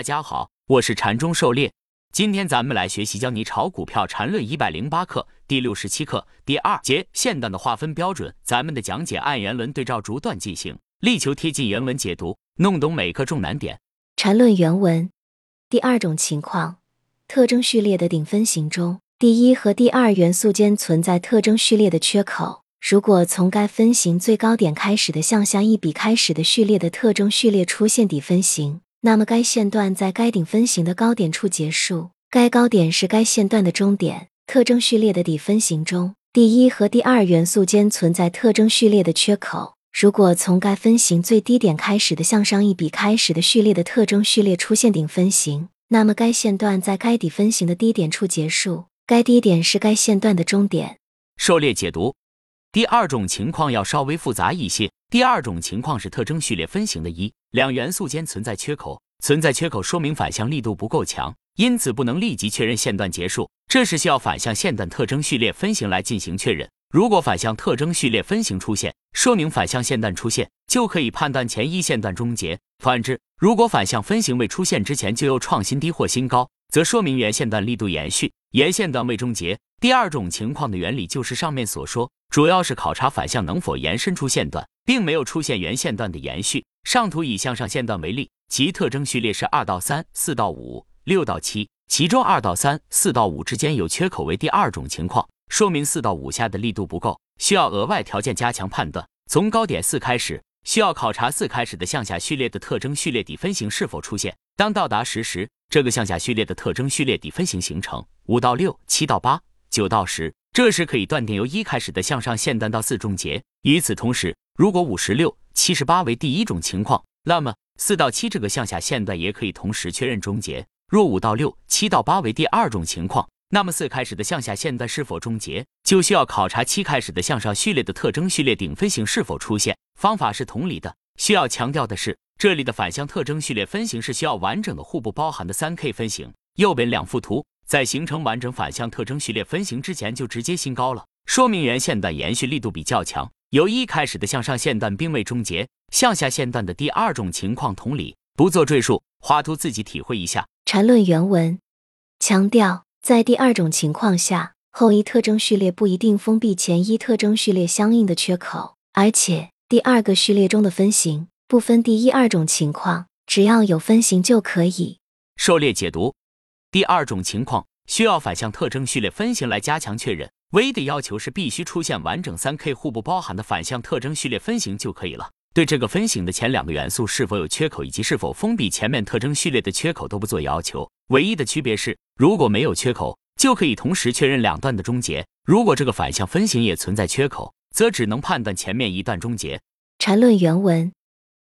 大家好，我是禅中狩猎。今天咱们来学习教你炒股票禅论一百零八课第六十七课第二节线段的划分标准。咱们的讲解按原文对照逐段进行，力求贴近原文解读，弄懂每个重难点。禅论原文第二种情况，特征序列的顶分型中，第一和第二元素间存在特征序列的缺口。如果从该分型最高点开始的向下一笔开始的序列的特征序列出现底分型。那么该线段在该顶分型的高点处结束，该高点是该线段的终点。特征序列的底分型中，第一和第二元素间存在特征序列的缺口。如果从该分型最低点开始的向上一笔开始的序列的特征序列出现顶分型，那么该线段在该底分型的低点处结束，该低点是该线段的终点。狩猎解读，第二种情况要稍微复杂一些。第二种情况是特征序列分型的一两元素间存在缺口，存在缺口说明反向力度不够强，因此不能立即确认线段结束。这时需要反向线段特征序列分型来进行确认。如果反向特征序列分型出现，说明反向线段出现，就可以判断前一线段终结。反之，如果反向分型未出现之前就又创新低或新高，则说明原线段力度延续，沿线段未终结。第二种情况的原理就是上面所说，主要是考察反向能否延伸出线段。并没有出现原线段的延续。上图以向上线段为例，其特征序列是二到三、四到五、六到七，其中二到三、四到五之间有缺口为第二种情况，说明四到五下的力度不够，需要额外条件加强判断。从高点四开始，需要考察四开始的向下序列的特征序列底分型是否出现。当到达十时，这个向下序列的特征序列底分型形成。五到六、七到八、九到十，这时可以断定由一开始的向上线段到四终结。与此同时，如果五十六、七十八为第一种情况，那么四到七这个向下线段也可以同时确认终结。若五到六、七到八为第二种情况，那么四开始的向下线段是否终结，就需要考察七开始的向上序列的特征序列顶分型是否出现。方法是同理的。需要强调的是，这里的反向特征序列分型是需要完整的互不包含的三 K 分型。右边两幅图在形成完整反向特征序列分型之前就直接新高了，说明原线段延续力度比较强。由一开始的向上线段并未终结，向下线段的第二种情况同理，不做赘述，画图自己体会一下。缠论原文强调，在第二种情况下，后一特征序列不一定封闭前一特征序列相应的缺口，而且第二个序列中的分型不分第一二种情况，只要有分型就可以。狩猎解读，第二种情况需要反向特征序列分型来加强确认。唯一的要求是必须出现完整三 K 互不包含的反向特征序列分型就可以了。对这个分型的前两个元素是否有缺口以及是否封闭前面特征序列的缺口都不做要求。唯一的区别是，如果没有缺口，就可以同时确认两段的终结；如果这个反向分型也存在缺口，则只能判断前面一段终结。缠论原文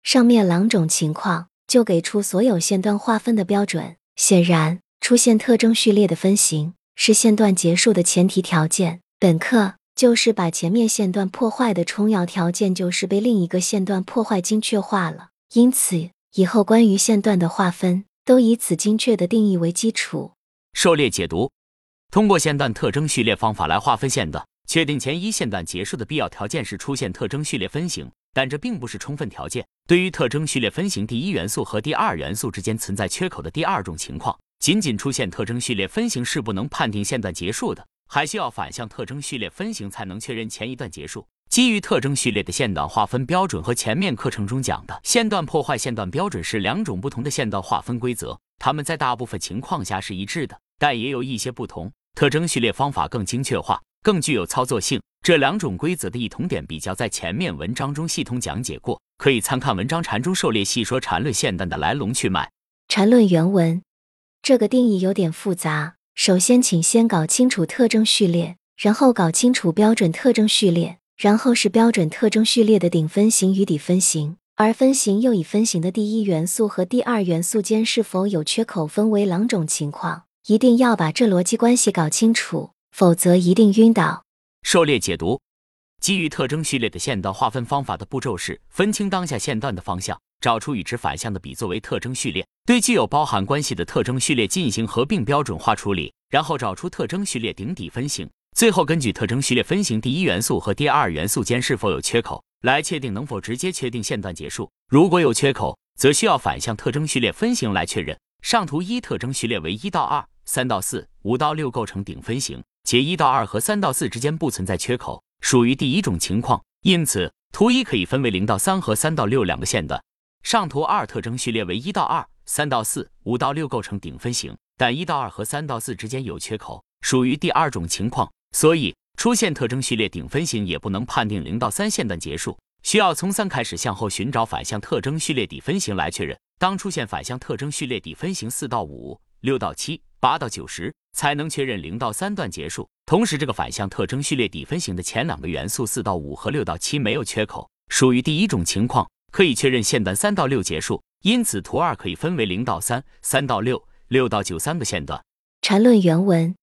上面两种情况就给出所有线段划分的标准。显然，出现特征序列的分型。是线段结束的前提条件。本课就是把前面线段破坏的充要条件，就是被另一个线段破坏精确化了。因此，以后关于线段的划分，都以此精确的定义为基础。狩猎解读：通过线段特征序列方法来划分线段，确定前一线段结束的必要条件是出现特征序列分型，但这并不是充分条件。对于特征序列分型第一元素和第二元素之间存在缺口的第二种情况。仅仅出现特征序列分型是不能判定线段结束的，还需要反向特征序列分型才能确认前一段结束。基于特征序列的线段划分标准和前面课程中讲的线段破坏线段标准是两种不同的线段划分规则，它们在大部分情况下是一致的，但也有一些不同。特征序列方法更精确化，更具有操作性。这两种规则的异同点比较在前面文章中系统讲解过，可以参看文章《禅中狩猎细说缠论线段的来龙去脉》。缠论原文。这个定义有点复杂。首先，请先搞清楚特征序列，然后搞清楚标准特征序列，然后是标准特征序列的顶分型与底分型，而分型又以分型的第一元素和第二元素间是否有缺口分为两种情况。一定要把这逻辑关系搞清楚，否则一定晕倒。狩猎解读。基于特征序列的线段划分方法的步骤是：分清当下线段的方向，找出与之反向的比作为特征序列，对具有包含关系的特征序列进行合并标准化处理，然后找出特征序列顶底分型，最后根据特征序列分型第一元素和第二元素间是否有缺口，来确定能否直接确定线段结束。如果有缺口，则需要反向特征序列分型来确认。上图一特征序列为一到二、三到四、五到六构成顶分型，且一到二和三到四之间不存在缺口，属于第一种情况。因此，图一可以分为零到三和三到六两个线段。上图二特征序列为一到二、三到四、五到六构成顶分型，但一到二和三到四之间有缺口，属于第二种情况。所以，出现特征序列顶分型也不能判定零到三线段结束，需要从三开始向后寻找反向特征序列底分型来确认。当出现反向特征序列底分型四到五、六到七、八到九时，才能确认零到三段结束。同时，这个反向特征序列底分型的前两个元素四到五和六到七没有缺口，属于第一种情况，可以确认线段三到六结束。因此，图二可以分为零到三、三到六、六到九三个线段。缠论原文：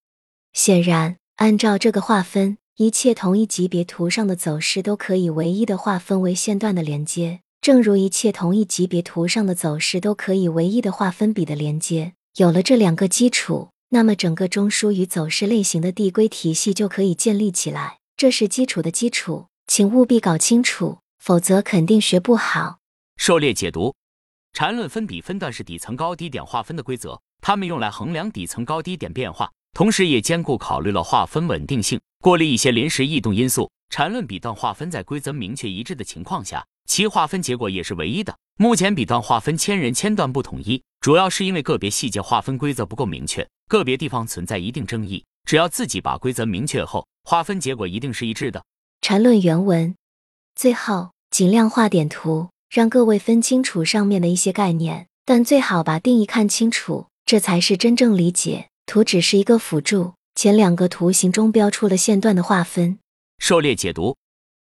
显然，按照这个划分，一切同一级别图上的走势都可以唯一的划分为线段的连接。正如一切同一级别图上的走势都可以唯一的划分比的连接，有了这两个基础，那么整个中枢与走势类型的递归体系就可以建立起来。这是基础的基础，请务必搞清楚，否则肯定学不好。狩猎解读：缠论分比分段是底层高低点划分的规则，它们用来衡量底层高低点变化，同时也兼顾考虑了划分稳定性，过滤一些临时异动因素。缠论比段划分在规则明确一致的情况下。其划分结果也是唯一的。目前笔段划分千人千段不统一，主要是因为个别细节划分规则不够明确，个别地方存在一定争议。只要自己把规则明确后，划分结果一定是一致的。缠论原文，最后尽量画点图，让各位分清楚上面的一些概念，但最好把定义看清楚，这才是真正理解。图只是一个辅助，前两个图形中标出了线段的划分。狩猎解读，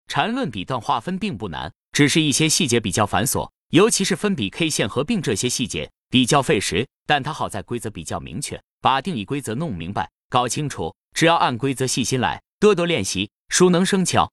缠论笔段划分并不难。只是一些细节比较繁琐，尤其是分笔 K 线合并这些细节比较费时。但它好在规则比较明确，把定义规则弄明白、搞清楚，只要按规则细心来，多多练习，熟能生巧。